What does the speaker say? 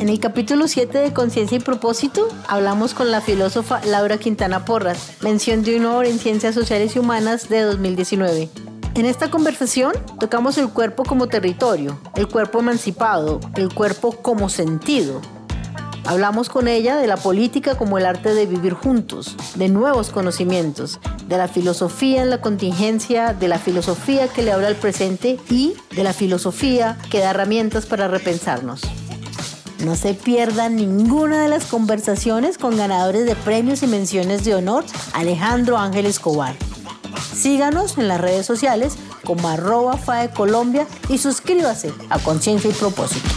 En el capítulo 7 de Conciencia y Propósito hablamos con la filósofa Laura Quintana Porras, mención de honor en Ciencias Sociales y Humanas de 2019. En esta conversación tocamos el cuerpo como territorio, el cuerpo emancipado, el cuerpo como sentido. Hablamos con ella de la política como el arte de vivir juntos, de nuevos conocimientos, de la filosofía en la contingencia, de la filosofía que le habla al presente y de la filosofía que da herramientas para repensarnos. No se pierdan ninguna de las conversaciones con ganadores de premios y menciones de honor Alejandro Ángel Escobar. Síganos en las redes sociales como arroba FAE Colombia y suscríbase a Conciencia y Propósito.